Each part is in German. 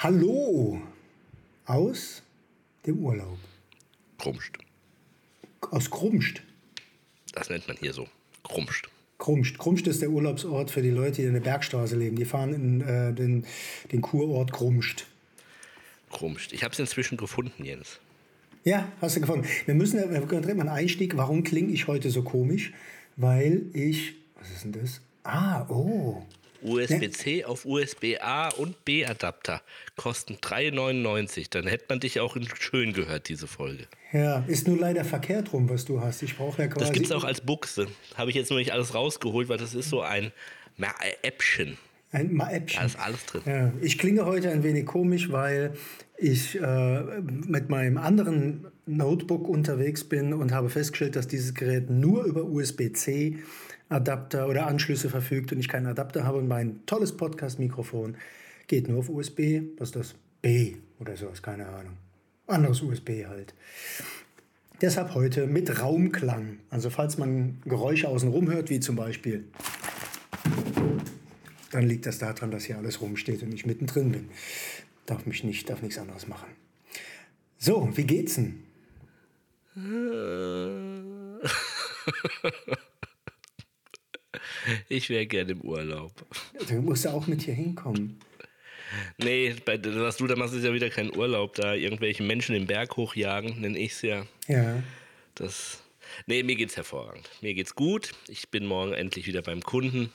Hallo aus dem Urlaub. Krumscht. Aus Krumst. Das nennt man hier so. Krumscht. Krumst. Krumst ist der Urlaubsort für die Leute, die in der Bergstraße leben. Die fahren in äh, den, den Kurort Krumst. Krumscht. Ich habe es inzwischen gefunden, Jens. Ja, hast du gefunden. Wir müssen wir können direkt mal einen Einstieg. Warum klinge ich heute so komisch? Weil ich. Was ist denn das? Ah, oh. USB-C auf USB-A und B-Adapter kosten 3,99. Dann hätte man dich auch schön gehört, diese Folge. Ja, ist nur leider verkehrt rum, was du hast. Ich brauche ja quasi. Das gibt es auch als Buchse. Habe ich jetzt noch nicht alles rausgeholt, weil das ist so ein Äppchen. Ein Mäppchen. Da ist alles drin. Ja, ich klinge heute ein wenig komisch, weil ich äh, mit meinem anderen Notebook unterwegs bin und habe festgestellt, dass dieses Gerät nur über USB-C Adapter oder Anschlüsse verfügt und ich keinen Adapter habe und mein tolles Podcast-Mikrofon geht nur auf USB, was ist das? B oder sowas, keine Ahnung. Anderes USB halt. Deshalb heute mit Raumklang. Also falls man Geräusche außenrum hört, wie zum Beispiel, dann liegt das daran, dass hier alles rumsteht und ich mittendrin bin. Darf mich nicht, darf nichts anderes machen. So, wie geht's denn? Ich wäre gerne im Urlaub. Du musst ja auch mit hier hinkommen. Nee, bei, was du da machst, ist ja wieder kein Urlaub. Da irgendwelche Menschen den Berg hochjagen, nenne ich es ja. Ja. Das. Nee, mir geht's hervorragend. Mir geht's gut. Ich bin morgen endlich wieder beim Kunden.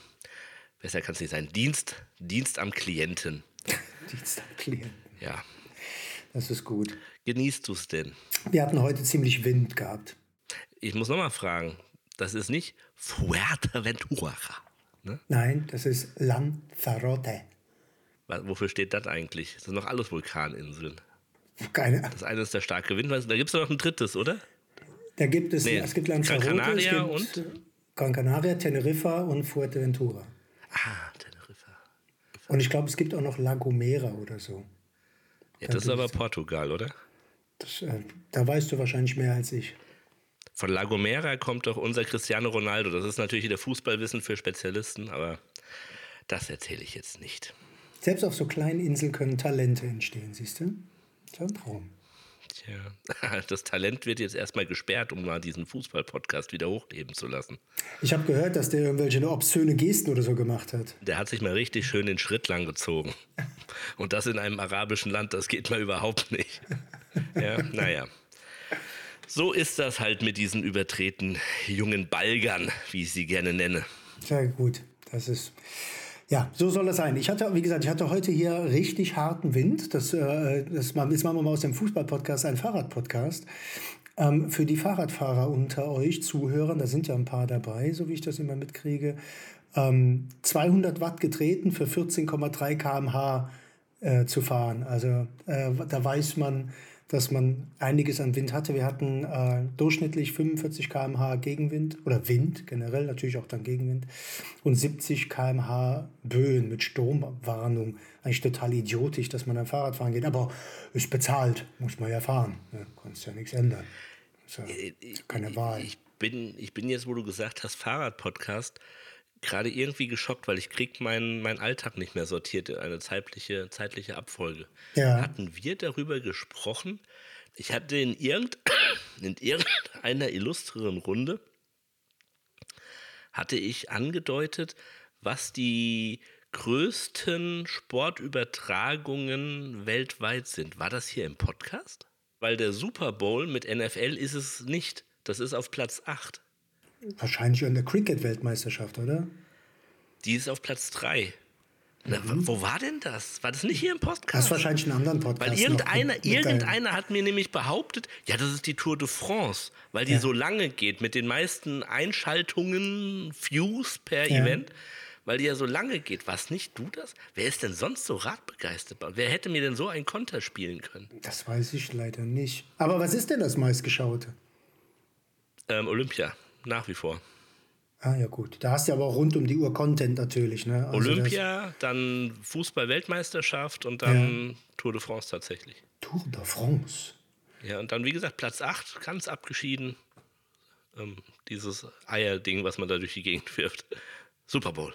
Besser kann es nicht sein. Dienst, Dienst am Klienten. Dienst am Klienten. Ja. Das ist gut. Genießt du es denn? Wir hatten heute ziemlich Wind gehabt. Ich muss nochmal fragen. Das ist nicht Fuerteventura. Ne? Nein, das ist Lanzarote. Wofür steht das eigentlich? Das sind noch alles Vulkaninseln. Keine Das eine ist der starke Wind. Da gibt es noch ein drittes, oder? Da gibt es, Nee, es gibt Lanzarote, Gran Canaria und? Gran Canaria, Teneriffa und Fuerteventura. Ah, Teneriffa. Und ich glaube, es gibt auch noch La Gomera oder so. Ja, das ist aber Portugal, oder? Das, äh, da weißt du wahrscheinlich mehr als ich. Von La Gomera kommt doch unser Cristiano Ronaldo. Das ist natürlich wieder Fußballwissen für Spezialisten, aber das erzähle ich jetzt nicht. Selbst auf so kleinen Inseln können Talente entstehen, siehst du? Das ist ein Traum. Tja, das Talent wird jetzt erstmal gesperrt, um mal diesen Fußball-Podcast wieder hochleben zu lassen. Ich habe gehört, dass der irgendwelche obszöne Gesten oder so gemacht hat. Der hat sich mal richtig schön den Schritt lang gezogen. Und das in einem arabischen Land, das geht mal überhaupt nicht. Ja, naja. So ist das halt mit diesen übertreten jungen Balgern, wie ich sie gerne nenne. Sehr gut. Das ist. Ja, so soll das sein. Ich hatte, wie gesagt, ich hatte heute hier richtig harten Wind. Das, äh, das machen wir mal aus dem Fußball-Podcast einen Fahrrad-Podcast. Ähm, für die Fahrradfahrer unter euch Zuhörern, da sind ja ein paar dabei, so wie ich das immer mitkriege. Ähm, 200 Watt getreten für 14,3 km/h äh, zu fahren. Also äh, da weiß man, dass man einiges an Wind hatte. Wir hatten äh, durchschnittlich 45 km/h Gegenwind oder Wind generell, natürlich auch dann Gegenwind und 70 km/h Böen mit Sturmwarnung. Eigentlich total idiotisch, dass man am Fahrrad fahren geht, aber ist bezahlt, muss man ja fahren. Ja, kannst ja nichts ändern. Ist ja keine Wahl. Ich bin, ich bin jetzt, wo du gesagt hast, Fahrrad-Podcast, gerade irgendwie geschockt, weil ich krieg meinen mein Alltag nicht mehr sortiert in eine zeitliche, zeitliche Abfolge. Ja. Hatten wir darüber gesprochen? Ich hatte in, irgend, in irgendeiner illustreren Runde hatte ich angedeutet, was die größten Sportübertragungen weltweit sind. War das hier im Podcast? Weil der Super Bowl mit NFL ist es nicht. Das ist auf Platz 8. Wahrscheinlich an der Cricket-Weltmeisterschaft, oder? Die ist auf Platz 3. Na, wo war denn das? War das nicht hier im Podcast? Das ist wahrscheinlich einen anderen Podcast. Weil irgendeiner, irgendeiner hat mir nämlich behauptet, ja, das ist die Tour de France, weil die Ja. so lange geht mit den meisten Einschaltungen, Views per Ja. Event, weil die ja so lange geht. Was nicht du das? Wer ist denn sonst so radbegeistert? Wer hätte mir denn so einen Konter spielen können? Das weiß ich leider nicht. Aber was ist denn das meistgeschaute? Ähm, Olympia, nach wie vor. Ah ja gut, da hast du aber auch rund um die Uhr Content natürlich. Ne? Also Olympia, dann Fußball-Weltmeisterschaft und dann Tour de France tatsächlich. Tour de France. Ja, und dann, wie gesagt, Platz 8, ganz abgeschieden. Ähm, dieses Eierding, was man da durch die Gegend wirft. Super Bowl.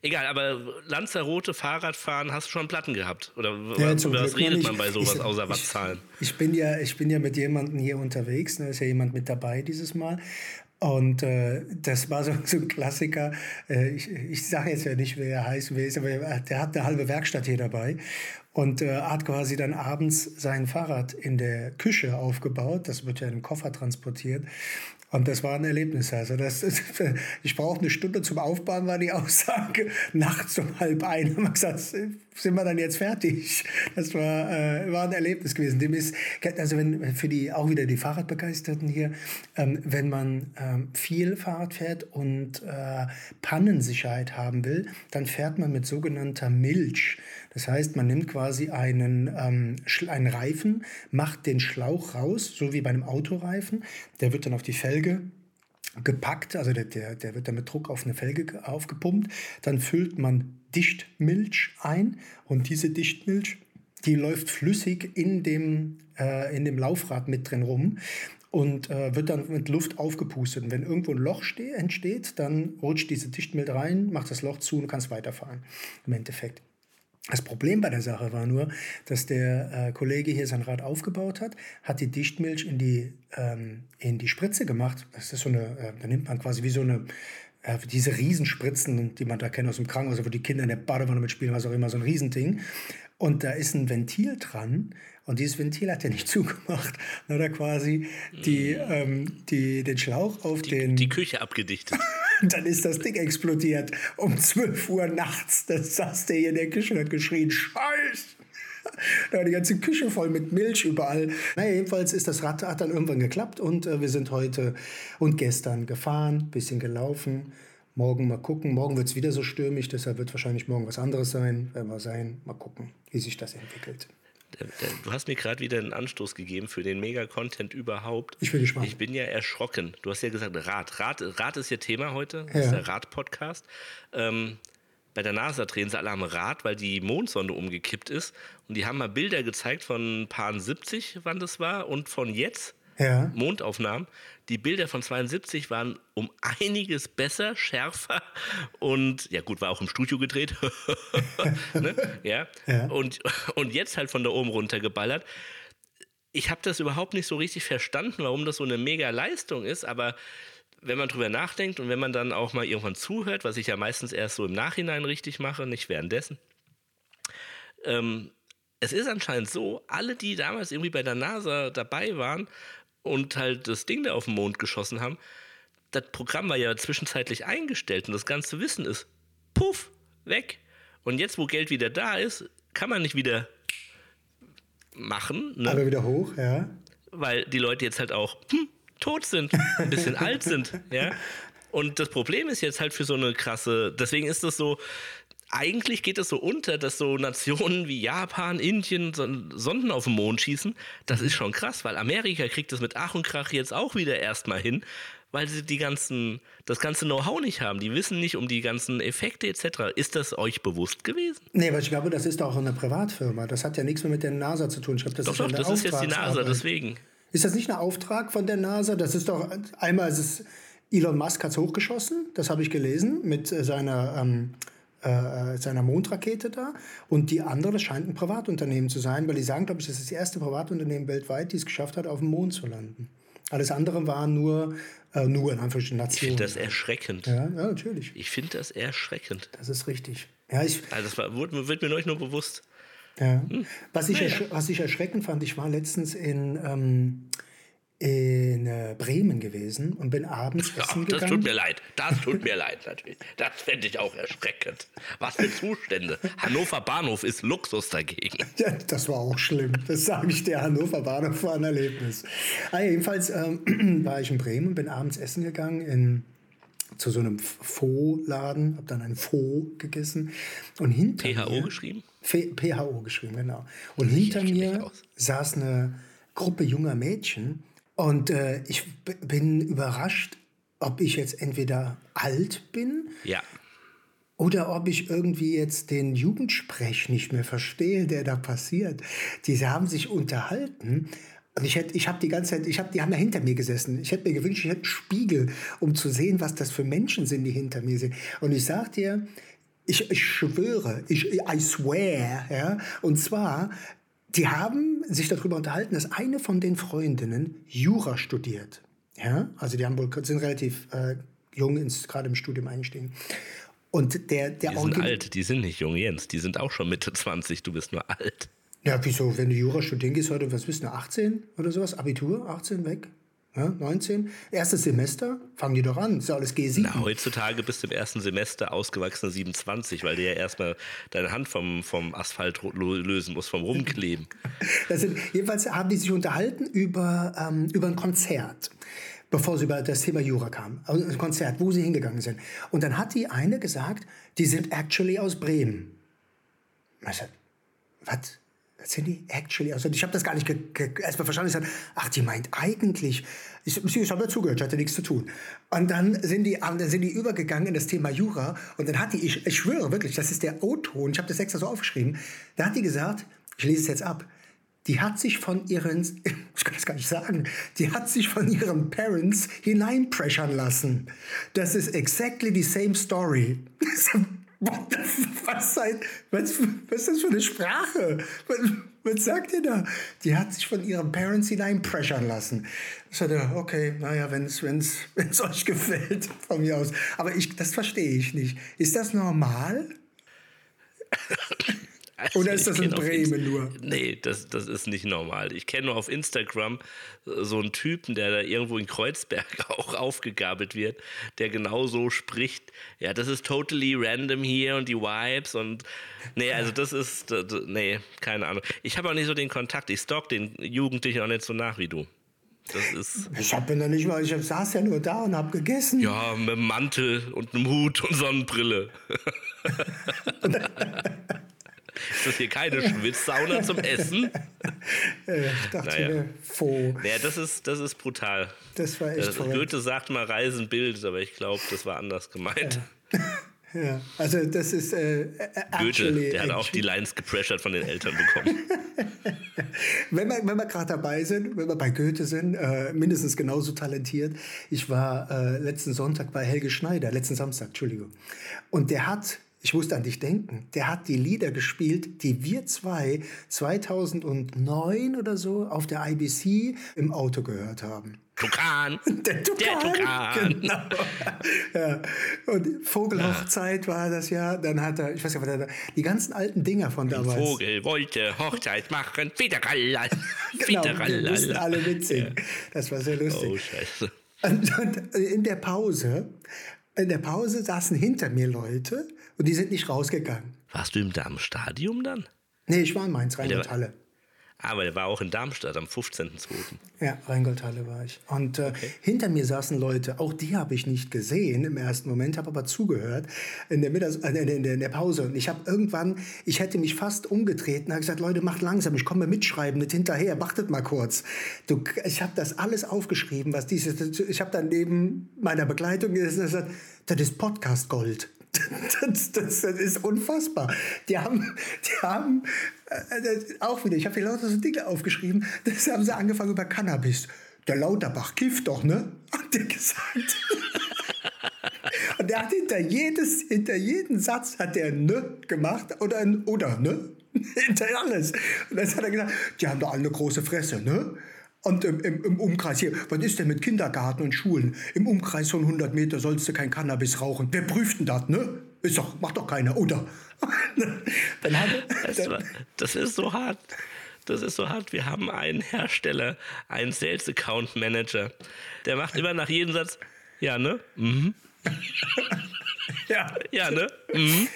Egal, aber Lanzarote, Fahrradfahren, hast du schon Platten gehabt? Oder ja, was redet man bei sowas ich, außer Wattzahlen? Ich, ich, bin ja, ich bin ja mit jemandem hier unterwegs, da ne? ist ja jemand mit dabei dieses Mal. Und äh, das war so, so ein Klassiker. Äh, ich ich sage jetzt ja nicht, wer er heißt, wer ist, aber der hat eine halbe Werkstatt hier dabei und äh, hat quasi dann abends sein Fahrrad in der Küche aufgebaut. Das wird ja in einem Koffer transportiert. Und das war ein Erlebnis. Also das, ich brauche eine Stunde zum Aufbauen, war die Aussage. Nachts um halb ein haben wir gesagt, sind wir dann jetzt fertig. Das war, äh, war ein Erlebnis gewesen. Dem ist, also wenn für die auch wieder die Fahrradbegeisterten hier, ähm, wenn man ähm, viel Fahrrad fährt und äh, Pannensicherheit haben will, dann fährt man mit sogenannter Milch. Das heißt, man nimmt quasi einen, ähm, einen Reifen, macht den Schlauch raus, so wie bei einem Autoreifen. Der wird dann auf die Felge gepackt, also der, der, der wird dann mit Druck auf eine Felge aufgepumpt. Dann füllt man Dichtmilch ein und diese Dichtmilch, die läuft flüssig in dem, äh, in dem Laufrad mit drin rum und äh, wird dann mit Luft aufgepustet. Und wenn irgendwo ein Loch entsteht, dann rutscht diese Dichtmilch rein, macht das Loch zu und kannst weiterfahren im Endeffekt. Das Problem bei der Sache war nur, dass der äh, Kollege hier sein Rad aufgebaut hat, hat die Dichtmilch in die, ähm, in die Spritze gemacht. Das ist so eine, äh, da nimmt man quasi wie so eine, äh, diese Riesenspritzen, die man da kennt aus dem Krankenhaus, wo die Kinder in der Badewanne mitspielen, was auch immer, so ein Riesending. Und da ist ein Ventil dran und dieses Ventil hat er nicht zugemacht. Dann hat er quasi die, ähm, die, den Schlauch auf die, den... Die Küche abgedichtet. Dann ist das Ding explodiert. Um 12 Uhr nachts. Da saß der hier in der Küche und hat geschrien, Scheiß! Da war die ganze Küche voll mit Milch überall. Naja, jedenfalls ist das Rad hat dann irgendwann geklappt und äh, wir sind heute und gestern gefahren, bisschen gelaufen. Morgen mal gucken. Morgen wird es wieder so stürmisch, deshalb wird wahrscheinlich morgen was anderes sein. Werden wir sein. Mal gucken, wie sich das entwickelt. Du hast mir gerade wieder einen Anstoß gegeben für den Mega-Content überhaupt. Ich bin gespannt. Ich bin ja erschrocken. Du hast ja gesagt, Rad. Rad, Rad ist ja Thema heute. Das ja. ist der Rad-Podcast. Ähm, bei der NASA drehen sie alle am Rad, weil die Mondsonde umgekippt ist. Und die haben mal Bilder gezeigt von Paar 70, wann das war, und von jetzt ja. Mondaufnahmen. Die Bilder von 72 waren um einiges besser, schärfer und ja gut, war auch im Studio gedreht. ne? ja. ja. Und, und jetzt halt von da oben runter geballert. Ich habe das überhaupt nicht so richtig verstanden, warum das so eine mega Leistung ist, aber wenn man drüber nachdenkt und wenn man dann auch mal irgendwann zuhört, was ich ja meistens erst so im Nachhinein richtig mache, nicht währenddessen, ähm, es ist anscheinend so, alle, die damals irgendwie bei der NASA dabei waren, und halt das Ding da auf den Mond geschossen haben, das Programm war ja zwischenzeitlich eingestellt und das ganze Wissen ist puff, weg. Und jetzt, wo Geld wieder da ist, kann man nicht wieder machen. Ne? Aber wieder hoch, ja. Weil die Leute jetzt halt auch hm, tot sind, ein bisschen alt sind, ja. Und das Problem ist jetzt halt für so eine krasse, deswegen ist das so, eigentlich geht es so unter, dass so Nationen wie Japan, Indien Sonden auf den Mond schießen. Das ist schon krass, weil Amerika kriegt das mit Ach und Krach jetzt auch wieder erstmal hin, weil sie die ganzen, das ganze Know-how nicht haben. Die wissen nicht um die ganzen Effekte etc. Ist das euch bewusst gewesen? Nee, aber ich glaube, das ist auch eine Privatfirma. Das hat ja nichts mehr mit der NASA zu tun. Ich glaube, das doch, ist doch, das ist jetzt die NASA, deswegen. Ist das nicht ein Auftrag von der NASA? Das ist doch einmal ist es Elon Musk hat es hochgeschossen, das habe ich gelesen mit seiner ähm, äh, seiner Mondrakete da. Und die andere, das scheint ein Privatunternehmen zu sein, weil die sagen, glaube ich, das ist das erste Privatunternehmen weltweit, die es geschafft hat, auf dem Mond zu landen. Alles andere war nur, äh, nur in Anführungsstrichen Nationen. Ich finde das erschreckend. Ja, ja natürlich. Ich finde das erschreckend. Das ist richtig. Ja, ich, also das war, wird, wird mir neulich nur bewusst. Ja. Hm. Was, ich naja. was ich erschreckend fand, ich war letztens in, ähm, in äh, Bremen gewesen und bin abends ja, essen gegangen. Das tut mir leid. Das tut mir leid natürlich. Das fände ich auch erschreckend. Was für Zustände. Hannover Bahnhof ist Luxus dagegen. Ja, das war auch schlimm. Das sage ich dir. Hannover Bahnhof war ein Erlebnis. Ah, jedenfalls ähm, war ich in Bremen und bin abends essen gegangen in zu so einem Faux-Laden, habe dann ein Faux gegessen und hinter PHO mir, geschrieben? PHO geschrieben, genau. Und hinter mir saß eine Gruppe junger Mädchen und äh, ich bin überrascht, ob ich jetzt entweder alt bin ja. oder ob ich irgendwie jetzt den Jugendsprech nicht mehr verstehe, der da passiert. Diese haben sich unterhalten. Und ich, hätte, ich habe die ganze Zeit, ich hab, die haben ja hinter mir gesessen. Ich hätte mir gewünscht, ich hätte einen Spiegel, um zu sehen, was das für Menschen sind, die hinter mir sind. Und ich sag dir, Ich, ich schwöre, ich, I swear, ja. Und zwar, die haben sich darüber unterhalten, dass eine von den Freundinnen Jura studiert. Ja, also die haben wohl, sind relativ äh, jung ins, gerade im Studium eingestiegen. Und der, der die sind alt, die sind nicht jung, Jens. Die sind auch schon Mitte 20, du bist nur alt. Ja, wieso? Wenn du Jura studieren gehst heute, was bist du, 18 oder sowas? Abitur, 18 weg? Ja, 19? Erstes Semester? Fangen die doch an, ist ja alles G7. Na, heutzutage bist du im ersten Semester ausgewachsener 27, weil du ja erstmal deine Hand vom, vom Asphalt lösen musst, vom Rumkleben. das sind, jedenfalls haben die sich unterhalten über, ähm, über ein Konzert bevor sie über das Thema Jura kam. Also ein Konzert, wo sie hingegangen sind. Und dann hat die eine gesagt, die sind actually aus Bremen. Was? Sind die actually aus? Ich habe das gar nicht erstmal verstanden. Ich sag, ach, die meint eigentlich. Ich, ich habe dazugehört, ich hatte nichts zu tun. Und dann sind die, dann sind die übergegangen in das Thema Jura. Und dann hat die, ich, ich schwöre wirklich, das ist der O-Ton, ich habe das extra so aufgeschrieben. Da hat die gesagt, ich lese es jetzt ab die hat sich von ihren, ich kann das gar nicht sagen, die hat sich von ihren Parents hineinpressern lassen. Das ist exactly the same story. Was, was, was, was ist das für eine Sprache? Was, was sagt ihr da? Die hat sich von ihren Parents hineinpressern lassen. Ich sagte, okay, naja, wenn es euch gefällt, von mir aus. Aber ich, das verstehe ich nicht. Ist das normal? Also Oder ist das in Bremen nur? Nee, das, das ist nicht normal. Ich kenne nur auf Instagram so einen Typen, der da irgendwo in Kreuzberg auch aufgegabelt wird, der genau so spricht. Ja, das ist totally random hier und die Vibes und nee, also das ist, nee, keine Ahnung. Ich habe auch nicht so den Kontakt. Ich stalk den Jugendlichen auch nicht so nach wie du. Das ist ich habe noch nicht mal, ich saß ja nur da und habe gegessen. Ja, mit einem Mantel und einem Hut und Sonnenbrille. Ist das hier keine Schwitzsauna zum Essen? ich dachte naja. mir, froh. Naja, das ist, das ist brutal. Das war echt das, Goethe sagt mal, Reisen bildet, aber ich glaube, das war anders gemeint. Ja. Ja, also das ist äh, Goethe, der hat auch die Lines gepressured von den Eltern bekommen. wenn wir, wenn wir gerade dabei sind, wenn wir bei Goethe sind, äh, mindestens genauso talentiert. Ich war äh, letzten Sonntag bei Helge Schneider, letzten Samstag, Entschuldigung. Und der hat ich musste an dich denken. Der hat die Lieder gespielt, die wir zwei 2009 oder so auf der IBC im Auto gehört haben. Tukan. Der Tukan. Der Tukan. Genau. Ja. Und Vogelhochzeit ja. war das ja. Dann hat er, ich weiß nicht, was er die ganzen alten Dinger von damals. Ein Vogel wollte Hochzeit machen. Fiederallal. genau, wir mussten alle mitsingen. Ja. Das war sehr lustig. Oh, scheiße. Und, und in der Pause, in der Pause saßen hinter mir Leute und die sind nicht rausgegangen. Warst du im Darmstadium dann? Nee, ich war in Mainz, Rheingold-Halle. Aber der war auch in Darmstadt am 15.02. Ja, Rheingoldhalle war ich. Und äh, okay. hinter mir saßen Leute, auch die habe ich nicht gesehen im ersten Moment, habe aber zugehört in der, Mittags äh, in, der, in der Pause. Und ich habe irgendwann, ich hätte mich fast umgetreten, habe gesagt, Leute, macht langsam, ich komme mitschreiben, nicht hinterher, wartet mal kurz. Du, ich habe das alles aufgeschrieben, was dieses, ich habe dann neben meiner Begleitung gesagt, das ist Podcast Gold. Das, das, das, ist unfassbar. Die haben, die haben äh, auch wieder, ich habe hier lauter so Dinge aufgeschrieben, das haben sie angefangen über Cannabis. Der Lauterbach kifft doch, ne? Hat der gesagt. Und der hat hinter, jedes, hinter jeden Satz hat der ne gemacht oder ein oder, ne? hinter alles. Und dann hat er gesagt, die haben doch alle eine große Fresse, ne? Und im, im, im, Umkreis hier, was ist denn mit Kindergarten und Schulen? Im Umkreis von 100 Meter sollst du kein Cannabis rauchen. Wer prüft denn das, ne? Ist doch, macht doch keiner, oder? dann hat, das, war, das ist so hart. Das ist so hart. Wir haben einen Hersteller, einen Sales Account Manager, der macht immer nach jedem Satz, ja, ne? Mhm. ja. Ja, ne? Mhm.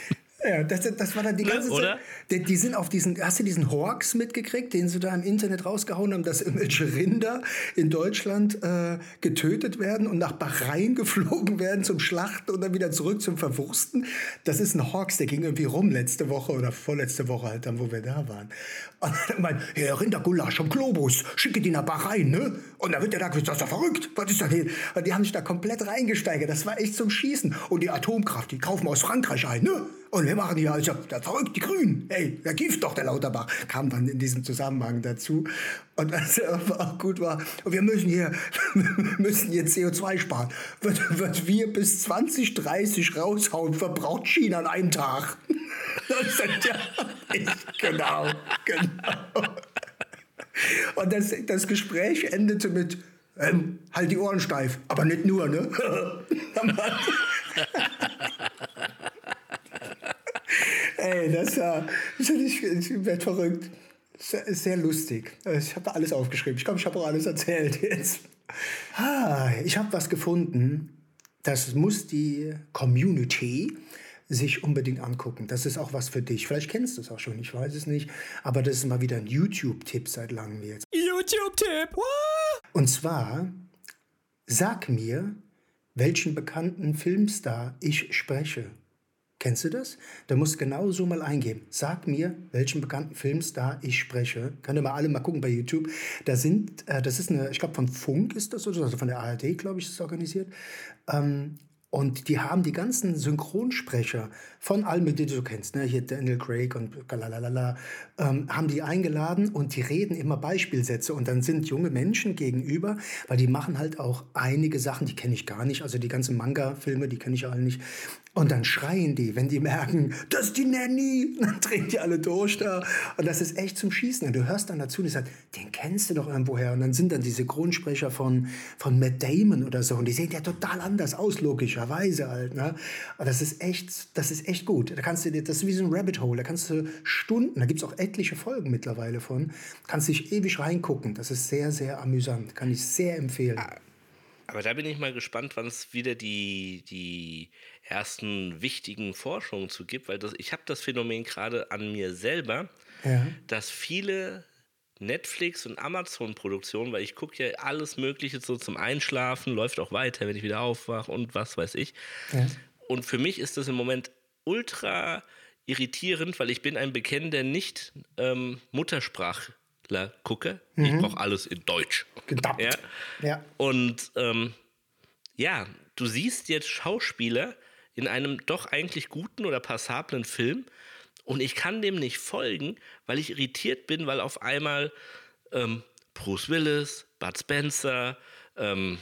Ja, das, das war dann die ne, ganze Oder? Zeit. Die, die, sind auf diesen, hast du diesen Hawks mitgekriegt, den sie da im Internet rausgehauen haben, dass irgendwelche Rinder in Deutschland äh, getötet werden und nach Bahrain geflogen werden zum Schlachten und dann wieder zurück zum Verwursten? Das ist ein Hawks, der ging irgendwie rum letzte Woche oder vorletzte Woche halt dann, wo wir da waren. Und dann meint, Herr Rindergulasch am Globus, schicke die nach Bahrain, ne? Und dann wird der da gesagt, das ist doch verrückt, was ist das hier? Und die haben sich da komplett reingesteigert, das war echt zum Schießen. Und die Atomkraft, die kaufen wir aus Frankreich ein, ne? Und wir machen hier, also, der verrückt, die Grünen. Hey, der Gift doch, der Lauterbach. Kam dann in diesem Zusammenhang dazu. Und das auch gut war. Und wir müssen hier, wir müssen hier CO2 sparen. Wird, wird wir bis 2030 raushauen, verbraucht China an einem Tag. Das sagt, ja, genau, genau. Und das, das Gespräch endete mit, ähm, halt die Ohren steif, aber nicht nur, ne? Ey, das war, ich, ich werde verrückt. Sehr, sehr lustig. Ich habe alles aufgeschrieben. Ich glaube, ich habe auch alles erzählt jetzt. Ah, ich habe was gefunden. Das muss die Community sich unbedingt angucken. Das ist auch was für dich. Vielleicht kennst du es auch schon, ich weiß es nicht. Aber das ist mal wieder ein YouTube-Tipp seit langem jetzt. YouTube-Tipp! Und zwar, sag mir, welchen bekannten Filmstar ich spreche. Kennst du das? Da musst du genau so mal eingeben. Sag mir, welchen bekannten Filmstar ich spreche. Könnt ihr mal alle mal gucken bei YouTube. Da sind, äh, das ist eine, ich glaube von Funk ist das also von der ARD, glaube ich, ist es organisiert. Ähm, und die haben die ganzen Synchronsprecher von allen, die du kennst, ne? hier Daniel Craig und galalala, ähm, haben die eingeladen und die reden immer Beispielsätze. Und dann sind junge Menschen gegenüber, weil die machen halt auch einige Sachen, die kenne ich gar nicht. Also die ganzen Manga-Filme, die kenne ich alle nicht. Und dann schreien die, wenn die merken, das ist die Nanny. Dann drehen die alle durch da. Und das ist echt zum Schießen. Und du hörst dann dazu und die sagt, den kennst du doch irgendwoher. Und dann sind dann diese Grundsprecher von, von Matt Damon oder so. Und die sehen ja total anders aus, logischerweise halt. Ne? Und das ist echt, das ist echt gut. Da kannst du dir, das ist wie so ein Rabbit Hole. Da kannst du Stunden, da gibt es auch etliche Folgen mittlerweile von, kannst dich ewig reingucken. Das ist sehr, sehr amüsant. Kann ich sehr empfehlen. Ah, aber da bin ich mal gespannt, wann es wieder die, die ersten wichtigen Forschungen zu gibt, weil das, ich habe das Phänomen gerade an mir selber, ja. dass viele Netflix und Amazon-Produktionen, weil ich gucke ja alles Mögliche so zum Einschlafen, läuft auch weiter, wenn ich wieder aufwache und was weiß ich. Ja. Und für mich ist das im Moment ultra irritierend, weil ich bin ein bekennender nicht ähm, Muttersprachler gucke. Mhm. Ich brauche alles in Deutsch. Gedappt. Ja. ja. Und ähm, ja, du siehst jetzt Schauspieler, in einem doch eigentlich guten oder passablen Film und ich kann dem nicht folgen, weil ich irritiert bin, weil auf einmal ähm, Bruce Willis, Bud Spencer, ähm,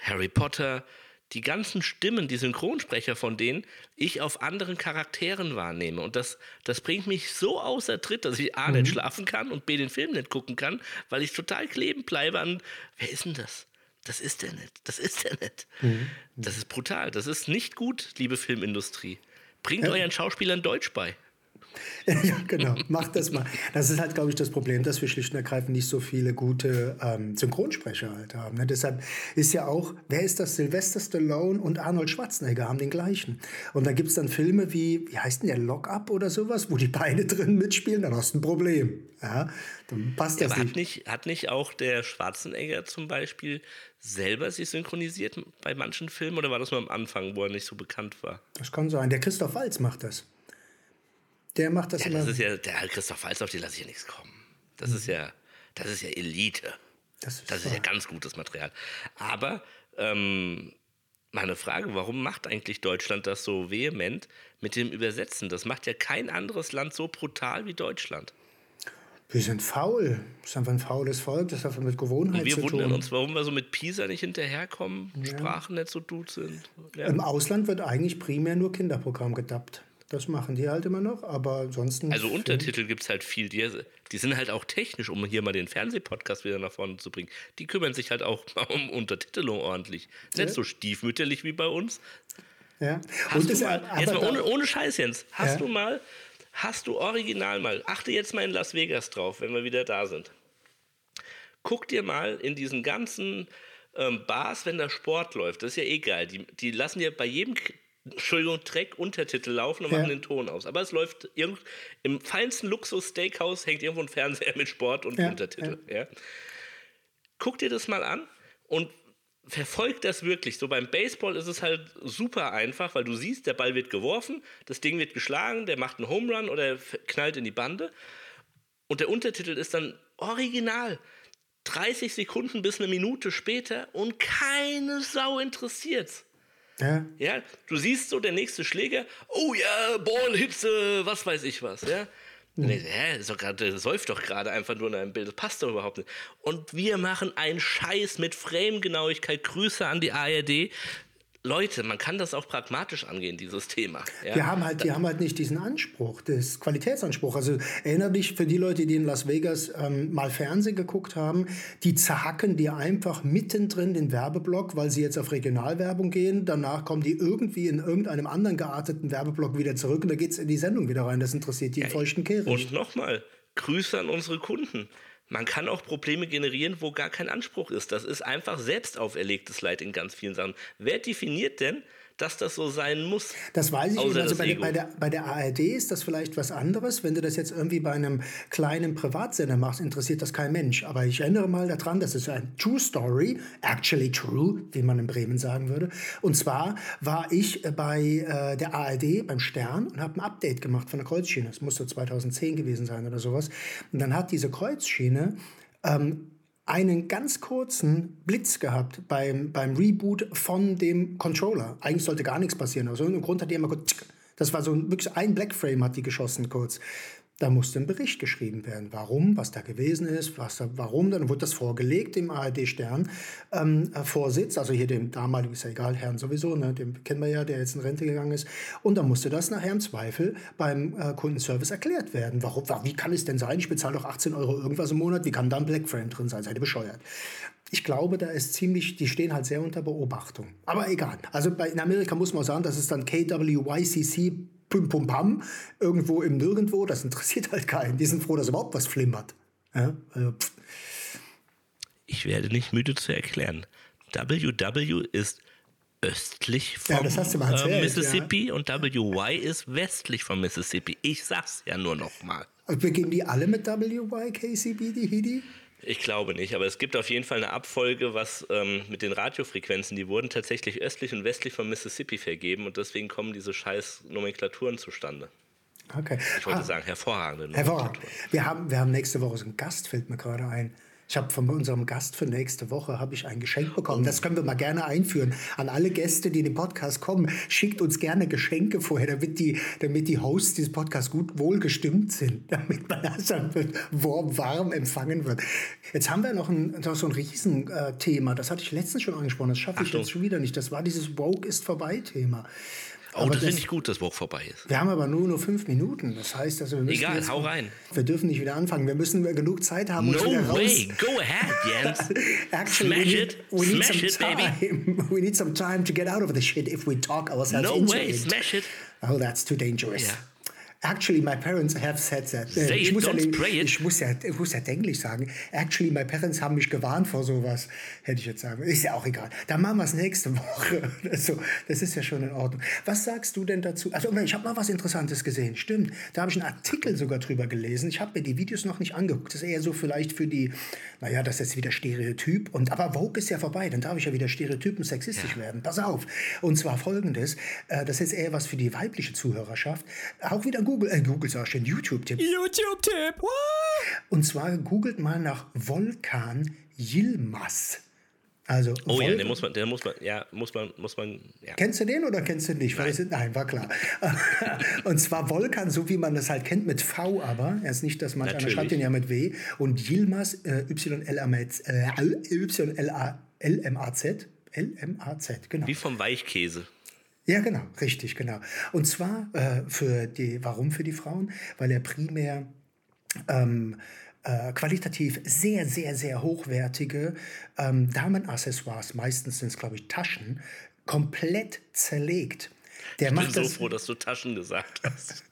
Harry Potter, die ganzen Stimmen, die Synchronsprecher von denen, ich auf anderen Charakteren wahrnehme. Und das, das bringt mich so außer Tritt, dass ich A, mhm. nicht schlafen kann und B, den Film nicht gucken kann, weil ich total kleben bleibe an, wer ist denn das? Das ist der nicht. Das ist der nicht. Mhm. Das ist brutal. Das ist nicht gut, liebe Filmindustrie. Bringt ja. euren Schauspielern Deutsch bei. ja, genau. Macht das mal. Das ist halt, glaube ich, das Problem, dass wir schlicht und ergreifend nicht so viele gute ähm, Synchronsprecher halt haben. Ne? Deshalb ist ja auch, wer ist das? Sylvester Stallone und Arnold Schwarzenegger haben den gleichen. Und da gibt es dann Filme wie, wie heißt denn der, Lock-Up oder sowas, wo die beide drin mitspielen, dann hast du ein Problem. Ja, dann passt das ja, nicht. Hat nicht. Hat nicht auch der Schwarzenegger zum Beispiel selber sich synchronisiert bei manchen Filmen oder war das nur am Anfang, wo er nicht so bekannt war? Das kann sein. Der Christoph Walz macht das. Der macht das ja, immer. Das ist ja, der Christoph Walz, auf die lasse ich ja nichts kommen. Das mhm. ist ja, das ist ja Elite. Das ist, das ist ja ganz gutes Material. Aber ähm, meine Frage, warum macht eigentlich Deutschland das so vehement mit dem Übersetzen? Das macht ja kein anderes Land so brutal wie Deutschland. Wir sind faul. Das ist einfach ein faules Volk, das hat mit Gewohnheit zu tun. Wir wundern uns, warum wir so mit PISA nicht hinterherkommen, ja. Sprachen nicht so gut sind. Ja. Im Ausland wird eigentlich primär nur Kinderprogramm gedappt. Das machen die halt immer noch, aber ansonsten. Also Untertitel gibt es halt viel. Die, die, sind halt auch technisch, um hier mal den Fernsehpodcast wieder nach vorne zu bringen. Die kümmern sich halt auch um Untertitelung ordentlich. Nicht ja. so stiefmütterlich wie bei uns. Ja. Hast Und du mal, jetzt mal ohne, ohne Scheiß, Jens, hast ja. du mal hast du original mal, achte jetzt mal in Las Vegas drauf, wenn wir wieder da sind. Guck dir mal in diesen ganzen ähm, Bars, wenn da Sport läuft, das ist ja egal, die, die lassen ja bei jedem Entschuldigung, Track Untertitel laufen und ja. machen den Ton aus. Aber es läuft irgend, im feinsten Luxus-Steakhouse hängt irgendwo ein Fernseher mit Sport und ja, Untertitel. Ja. ja. Guck dir das mal an und verfolgt das wirklich. So beim Baseball ist es halt super einfach, weil du siehst, der Ball wird geworfen, das Ding wird geschlagen, der macht einen Home Run oder knallt in die Bande. Und der Untertitel ist dann original. 30 Sekunden bis eine Minute später und keine Sau interessiert's. Ja. ja, du siehst so der nächste Schläger, oh ja, Ballhitze, was weiß ich was, ja. Mhm. Nee, hä, ist doch grad, säuft doch gerade einfach nur in einem Bild. Das passt doch überhaupt nicht. Und wir machen einen Scheiß mit Frame-Genauigkeit. Grüße an die ARD. Leute, man kann das auch pragmatisch angehen, dieses Thema. Ja? Wir haben halt, die haben halt nicht diesen Anspruch, das Qualitätsanspruch. Also erinnere dich für die Leute, die in Las Vegas ähm, mal Fernsehen geguckt haben, die zerhacken dir einfach mittendrin den Werbeblock, weil sie jetzt auf Regionalwerbung gehen. Danach kommen die irgendwie in irgendeinem anderen gearteten Werbeblock wieder zurück und da geht es in die Sendung wieder rein. Das interessiert die ja, feuchten Kehricht. Und nochmal, Grüße an unsere Kunden. Man kann auch Probleme generieren, wo gar kein Anspruch ist. Das ist einfach selbst auferlegtes Leid in ganz vielen Sachen. Wer definiert denn, dass das so sein muss. Das weiß ich nicht. Also bei, bei, der, bei der ARD ist das vielleicht was anderes. Wenn du das jetzt irgendwie bei einem kleinen Privatsender machst, interessiert das kein Mensch. Aber ich erinnere mal daran, das ist ein True Story, actually true, wie man in Bremen sagen würde. Und zwar war ich bei äh, der ARD, beim Stern, und habe ein Update gemacht von der Kreuzschiene. Das muss so 2010 gewesen sein oder sowas. Und dann hat diese Kreuzschiene ähm, einen ganz kurzen Blitz gehabt beim, beim Reboot von dem Controller. Eigentlich sollte gar nichts passieren. Aus irgendeinem Grund hat die immer kurz, das war so ein, wirklich ein Blackframe hat die geschossen kurz. Da musste ein Bericht geschrieben werden, warum, was da gewesen ist, was warum. Dann wurde das vorgelegt dem ARD-Stern ähm, Vorsitz, also hier dem damaligen, ist ja egal, Herrn sowieso, ne, den kennen wir ja, der jetzt in Rente gegangen ist. Und dann musste das nachher im Zweifel beim äh, Kundenservice erklärt werden. Warum, wie kann es denn sein, ich bezahle doch 18 Euro irgendwas im Monat, wie kann da ein Blackframe drin sein? Seid ihr bescheuert? Ich glaube, da ist ziemlich, die stehen halt sehr unter Beobachtung. Aber egal. Also bei, in Amerika muss man sagen, das ist dann KWYCC Pum Pum Pam irgendwo im Nirgendwo. Das interessiert halt keinen. Die sind froh, dass überhaupt was flimmert. Ja, also, ich werde nicht müde zu erklären. WW ist östlich vom ja, erzählt, äh, Mississippi ja. und WY ist westlich vom Mississippi. Ich sag's ja nur noch mal. Also beginnen die alle mit WY, KCB, die Hidi? Ich glaube nicht, aber es gibt auf jeden Fall eine Abfolge, was ähm, mit den Radiofrequenzen, die wurden tatsächlich östlich und westlich von Mississippi vergeben und deswegen kommen diese scheiß Nomenklaturen zustande. Okay. Ich wollte ah, sagen, hervorragende Hervorragend. Wir haben, wir haben nächste Woche so einen Gast, fällt mir gerade ein. Ich habe von unserem Gast für nächste Woche habe ich ein Geschenk bekommen. Das können wir mal gerne einführen. An alle Gäste, die in den Podcast kommen, schickt uns gerne Geschenke vorher, damit die, damit die Hosts dieses Podcasts gut wohlgestimmt sind, damit man das dann warm, warm empfangen wird. Jetzt haben wir noch, ein, noch so ein Riesenthema. Das hatte ich letztens schon angesprochen. Das schaffe ich Achtung. jetzt schon wieder nicht. Das war dieses Woke ist vorbei Thema. Oh, das, das finde ich gut, dass Woche vorbei ist. Wir haben aber nur nur fünf Minuten. Das heißt, also wir müssen Egal, hau rein. Wir dürfen nicht wieder anfangen. Wir müssen genug Zeit haben. No way, go ahead, Jens. Actually, Smash we need, it, we need Smash it, time. baby. We need some time to get out of the shit if we talk ourselves no into way, it. smash it. Oh, that's too dangerous. Yeah. Actually, my parents have said that. Say ich, it, muss ja, ich, muss ja, ich muss ja Englisch sagen. Actually, my parents haben mich gewarnt vor sowas. Hätte ich jetzt sagen. Ist ja auch egal. Dann machen wir es nächste Woche. Also, das ist ja schon in Ordnung. Was sagst du denn dazu? Also, ich habe mal was Interessantes gesehen. Stimmt. Da habe ich einen Artikel sogar drüber gelesen. Ich habe mir die Videos noch nicht angeguckt. Das ist eher so vielleicht für die, naja, das ist jetzt wieder Stereotyp. Und, aber Vogue ist ja vorbei. Dann darf ich ja wieder stereotypen sexistisch ja. werden. Pass auf. Und zwar folgendes. Äh, das ist eher was für die weibliche Zuhörerschaft. Auch wieder gut Google, äh, Google sag ich YouTube-Tipp. YouTube-Tipp, Und zwar googelt mal nach Volkan Yilmaz. Also oh Vol ja, den muss man, den muss man, ja, muss man, muss man. Ja. Kennst du den oder kennst du nicht? Nein, ist, nein war klar. und zwar Volkan, so wie man das halt kennt, mit V aber. Er ist nicht, dass man einer schreibt den ja mit W. Und Yilmaz, äh, Y-L-M-A-Z, L-M-A-Z, L-M-A-Z, genau. Wie vom Weichkäse. Ja, genau, richtig, genau. Und zwar äh, für die, warum für die Frauen? Weil er primär ähm, äh, qualitativ sehr, sehr, sehr hochwertige ähm, Damenaccessoires, meistens sind es, glaube ich, Taschen, komplett zerlegt. Der ich bin so froh, dass du Taschen gesagt hast.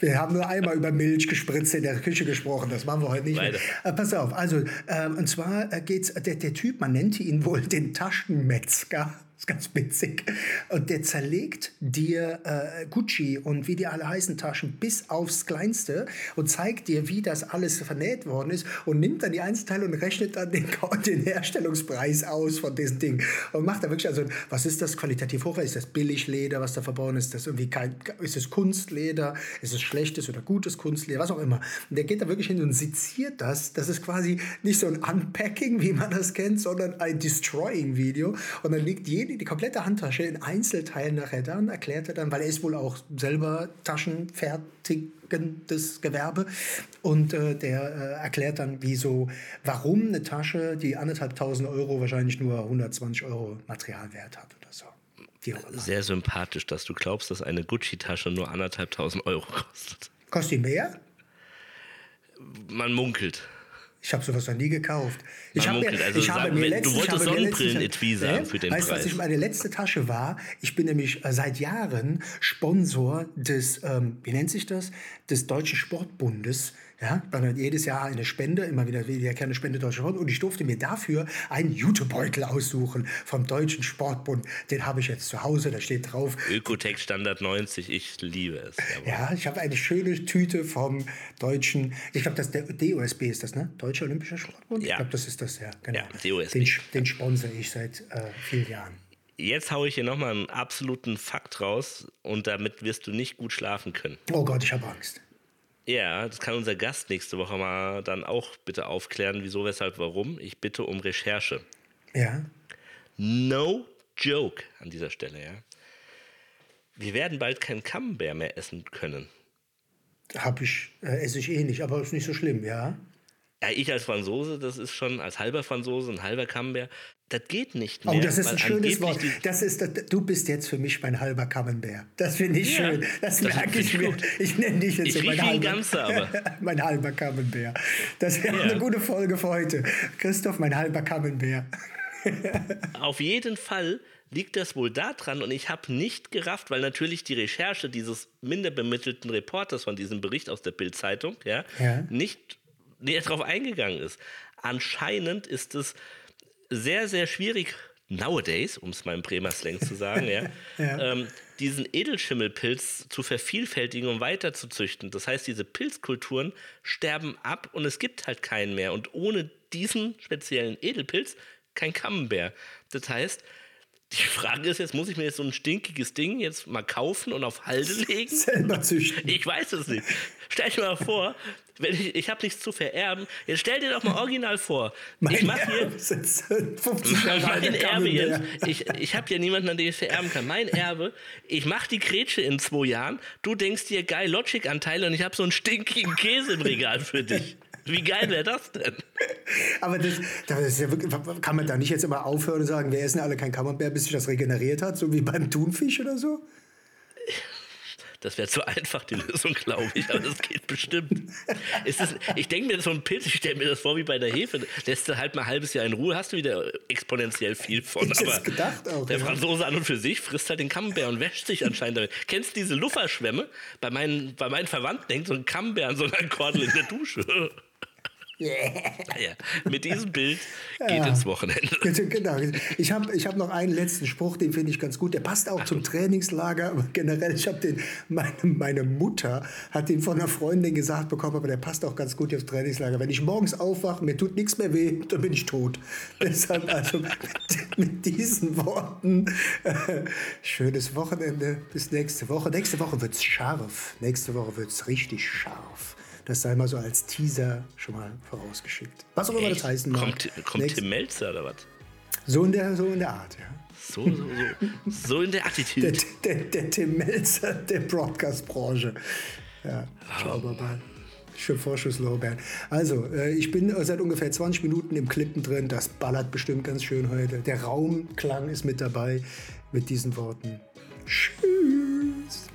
wir haben nur einmal über Milch gespritzt in der Küche gesprochen, das machen wir heute nicht. Äh, pass auf, also, äh, und zwar äh, geht's, der, der Typ, man nennt ihn wohl den Taschenmetzger. Ist ganz witzig. Und der zerlegt dir äh, Gucci und wie die alle heißen Taschen bis aufs Kleinste und zeigt dir, wie das alles vernäht worden ist und nimmt dann die Einzelteile und rechnet dann den, den Herstellungspreis aus von diesem Ding. Und macht da wirklich, also, was ist das qualitativ hochwertig? Ist das Billigleder, was da verbaut ist? Das irgendwie kein, ist es Kunstleder? Ist es schlechtes oder gutes Kunstleder? Was auch immer. Und der geht da wirklich hin und seziert das. Das ist quasi nicht so ein Unpacking, wie man das kennt, sondern ein Destroying-Video. Und dann liegt jede die, die komplette Handtasche in Einzelteilen nachher dann, erklärt er dann, weil er ist wohl auch selber taschenfertigendes Gewerbe und äh, der äh, erklärt dann, wieso, warum eine Tasche, die anderthalb tausend Euro wahrscheinlich nur 120 Euro Materialwert hat oder so. Sehr sympathisch, dass du glaubst, dass eine Gucci-Tasche nur anderthalb tausend Euro kostet. Kostet die mehr? Man munkelt. Ich habe sowas noch nie gekauft. Ich habe mir, also ich habe mir letztens, du wolltest Sonnenbrillen-Etui sagen für den weißt, Preis. Was meine letzte Tasche war? Ich bin nämlich seit Jahren Sponsor des, ähm, wie nennt sich das, des Deutschen Sportbundes. Ja, dann hat jedes Jahr eine Spende, immer wieder wieder keine Spende Deutscher Sport. Und ich durfte mir dafür einen Jutebeutel aussuchen vom Deutschen Sportbund. Den habe ich jetzt zu Hause, da steht drauf. Ökotech Standard 90, ich liebe es. Jawohl. Ja, ich habe eine schöne Tüte vom Deutschen, ich glaube, das der DOSB ist das, ne? Deutscher Olympischer Sportbund? Ja. Ich glaube, das ist das, ja. Genau. Ja, DOSB. Den, den sponsere ich seit äh, vielen Jahren. Jetzt haue ich hier nochmal einen absoluten Fakt raus und damit wirst du nicht gut schlafen können. Oh Gott, ich habe Angst. Ja, das kann unser Gast nächste Woche mal dann auch bitte aufklären, wieso, weshalb, warum. Ich bitte um Recherche. Ja. No joke an dieser Stelle, ja. Wir werden bald keinen Camembert mehr essen können. Hab ich, äh, esse ich eh nicht, aber ist nicht so schlimm, ja. Ja, ich als Franzose, das ist schon als halber Franzose, ein halber Camembert, das geht nicht oh, mehr. Oh, das ist ein schönes Wort. Das ist, du bist jetzt für mich mein halber Camembert. Das finde ich ja, schön. Das, das merke ich mir. Ich nenne dich jetzt ich so mein halber, Ganze, aber. mein halber Camembert. Das wäre ja. eine gute Folge für heute. Christoph, mein halber Camembert. Auf jeden Fall liegt das wohl daran und ich habe nicht gerafft, weil natürlich die Recherche dieses minder bemittelten Reporters von diesem Bericht aus der Bild-Zeitung ja, ja. nicht näher darauf eingegangen ist. Anscheinend ist es sehr, sehr schwierig, nowadays, um es mal im Bremer Slang zu sagen, ja, ja. Ähm, diesen Edelschimmelpilz zu vervielfältigen und weiter zu züchten. Das heißt, diese Pilzkulturen sterben ab und es gibt halt keinen mehr. Und ohne diesen speziellen Edelpilz kein Camembert. Das heißt, die Frage ist jetzt, muss ich mir jetzt so ein stinkiges Ding jetzt mal kaufen und auf Halde legen? Selber züchten. Ich weiß es nicht. Stell dir mal vor, wenn ich, ich habe nichts zu vererben. Jetzt stell dir doch mal original vor. Mein ich mache hier 50 Jahre mein Erbe jetzt. Ich, ich habe ja niemanden, an den ich vererben kann. Mein Erbe, ich mache die Grätsche in zwei Jahren. Du denkst dir geil Logic-Anteile und ich habe so einen stinkigen Käse im Regal für dich. Wie geil wäre das denn? Aber das, das ja wirklich, kann man da nicht jetzt immer aufhören und sagen, wir essen alle kein Camembert, bis sich das regeneriert hat, so wie beim Thunfisch oder so? Das wäre zu einfach, die Lösung, glaube ich, aber das geht bestimmt. Ist das, ich denke mir so ein Pilz, ich stelle mir das vor wie bei der Hefe. Lässt du halt mal ein halbes Jahr in Ruhe, hast du wieder exponentiell viel von. Ich aber gedacht auch, der ja. Franzose an und für sich frisst halt den Camembert und wäscht sich anscheinend damit. Kennst du diese Lufferschwämme? Bei meinen, bei meinen Verwandten hängt so ein Camembert an so einer Kordel in der Dusche. Yeah. Naja, mit diesem Bild geht ja. ins Wochenende. Genau. Ich habe ich hab noch einen letzten Spruch, den finde ich ganz gut. Der passt auch Ach. zum Trainingslager. Aber generell, ich habe den, meine, meine Mutter hat den von einer Freundin gesagt bekommen, aber der passt auch ganz gut aufs Trainingslager. Wenn ich morgens aufwache, mir tut nichts mehr weh, dann bin ich tot. Deshalb also mit, mit diesen Worten äh, schönes Wochenende. Bis nächste Woche. Nächste Woche wird es scharf. Nächste Woche wird es richtig scharf. Das sei mal so als Teaser schon mal vorausgeschickt. Was auch immer das heißen mag. Kommt, kommt Tim Melzer oder was? So in der, so in der Art, ja. So, so, so, so in der Attitüde. Der, der, der, Tim Melzer der Broadcast-Branche. Ja, schauen wir mal. Schön Vorschusslorbeeren. Also, äh, ich bin seit ungefähr 20 Minuten im Klippen drin. Das ballert bestimmt ganz schön heute. Der Raumklang ist mit dabei mit diesen Worten. Tschüss.